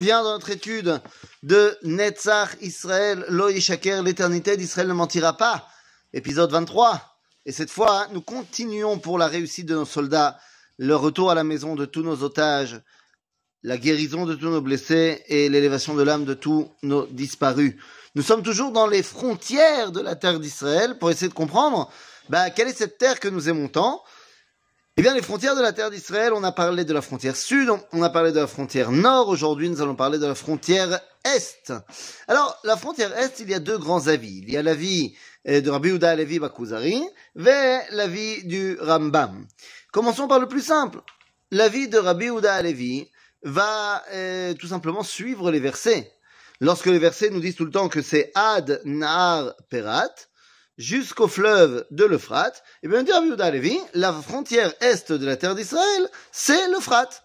Bien dans notre étude de Netzach Israël, Lo Yishaker, l'éternité d'Israël ne mentira pas. Épisode 23. Et cette fois, nous continuons pour la réussite de nos soldats, le retour à la maison de tous nos otages, la guérison de tous nos blessés et l'élévation de l'âme de tous nos disparus. Nous sommes toujours dans les frontières de la terre d'Israël pour essayer de comprendre bah, quelle est cette terre que nous aimons tant. Eh bien, les frontières de la terre d'Israël, on a parlé de la frontière sud, on a parlé de la frontière nord. Aujourd'hui, nous allons parler de la frontière est. Alors, la frontière est, il y a deux grands avis. Il y a l'avis euh, de Rabbi Uda Levi Bakuzari et l'avis du Rambam. Commençons par le plus simple. L'avis de Rabbi Uda Levi va euh, tout simplement suivre les versets. Lorsque les versets nous disent tout le temps que c'est Ad Nar Perat, jusqu'au fleuve de l'Euphrate, et eh bien, dit la frontière est de la terre d'Israël, c'est l'Euphrate.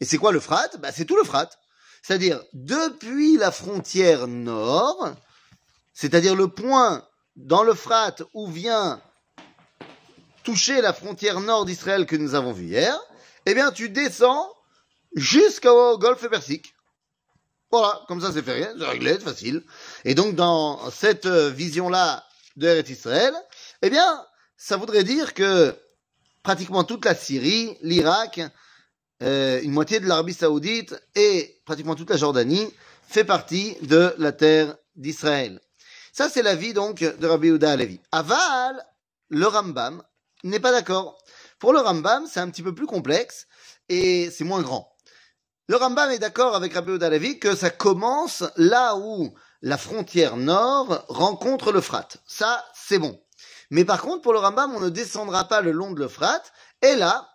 Et c'est quoi l'Euphrate? Bah, C'est tout l'Euphrate. C'est-à-dire, depuis la frontière nord, c'est-à-dire le point dans l'Euphrate où vient toucher la frontière nord d'Israël que nous avons vu hier, eh bien, tu descends jusqu'au golfe Persique. Voilà, comme ça c'est fait rien, c'est réglé, c'est facile. Et donc dans cette vision-là de Eretz Israël, eh bien, ça voudrait dire que pratiquement toute la Syrie, l'Irak, euh, une moitié de l'Arabie Saoudite et pratiquement toute la Jordanie fait partie de la terre d'Israël. Ça, c'est l'avis donc de Rabbi Yehuda Alevi. Aval, le Rambam, n'est pas d'accord. Pour le Rambam, c'est un petit peu plus complexe et c'est moins grand. Le Rambam est d'accord avec Rabbi Yehuda Alevi que ça commence là où la frontière nord rencontre l'Euphrate. Ça, c'est bon. Mais par contre, pour le Rambam, on ne descendra pas le long de l'Euphrate. Et là,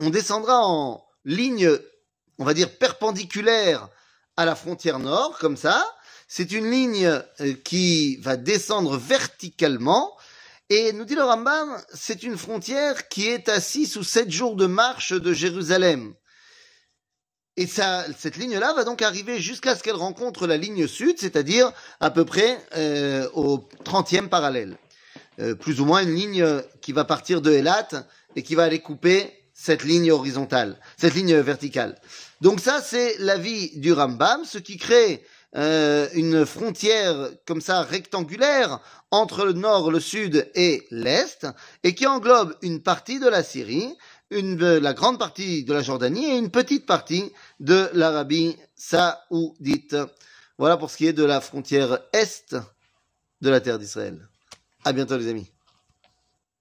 on descendra en ligne, on va dire, perpendiculaire à la frontière nord, comme ça. C'est une ligne euh, qui va descendre verticalement. Et nous dit le Rambam, c'est une frontière qui est à six ou sept jours de marche de Jérusalem. Et ça, cette ligne-là va donc arriver jusqu'à ce qu'elle rencontre la ligne sud, c'est-à-dire à peu près euh, au 30e parallèle. Euh, plus ou moins une ligne qui va partir de Elat et qui va aller couper cette ligne horizontale, cette ligne verticale. Donc ça, c'est l'avis du Rambam, ce qui crée euh, une frontière comme ça rectangulaire entre le nord, le sud et l'est, et qui englobe une partie de la Syrie, la grande partie de la Jordanie et une petite partie de l'Arabie saoudite. Voilà pour ce qui est de la frontière est de la terre d'Israël. À bientôt les amis.